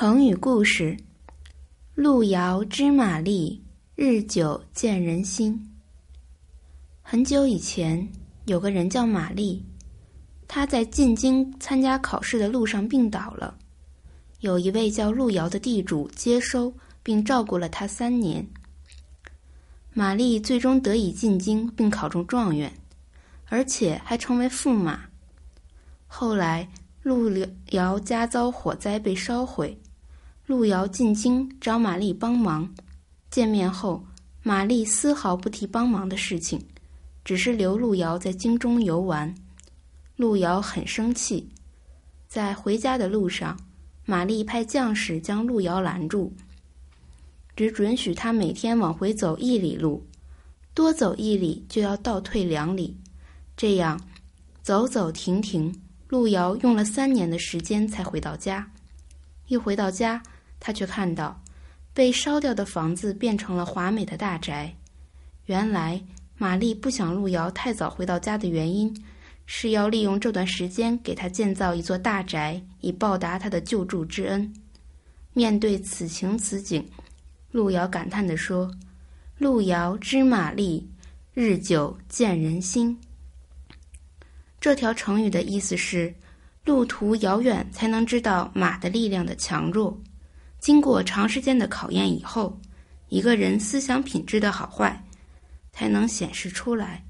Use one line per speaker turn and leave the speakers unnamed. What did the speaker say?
成语故事：路遥知马力，日久见人心。很久以前，有个人叫玛丽，他在进京参加考试的路上病倒了。有一位叫路遥的地主接收并照顾了他三年。玛丽最终得以进京并考中状元，而且还成为驸马。后来。路遥家遭火灾被烧毁，路遥进京找马丽帮忙。见面后，马丽丝毫不提帮忙的事情，只是留路遥在京中游玩。路遥很生气，在回家的路上，马丽派将士将路遥拦住，只准许他每天往回走一里路，多走一里就要倒退两里，这样走走停停。路遥用了三年的时间才回到家，一回到家，他却看到被烧掉的房子变成了华美的大宅。原来，玛丽不想路遥太早回到家的原因，是要利用这段时间给他建造一座大宅，以报答他的救助之恩。面对此情此景，路遥感叹地说：“路遥知马力，日久见人心。”这条成语的意思是，路途遥远才能知道马的力量的强弱。经过长时间的考验以后，一个人思想品质的好坏，才能显示出来。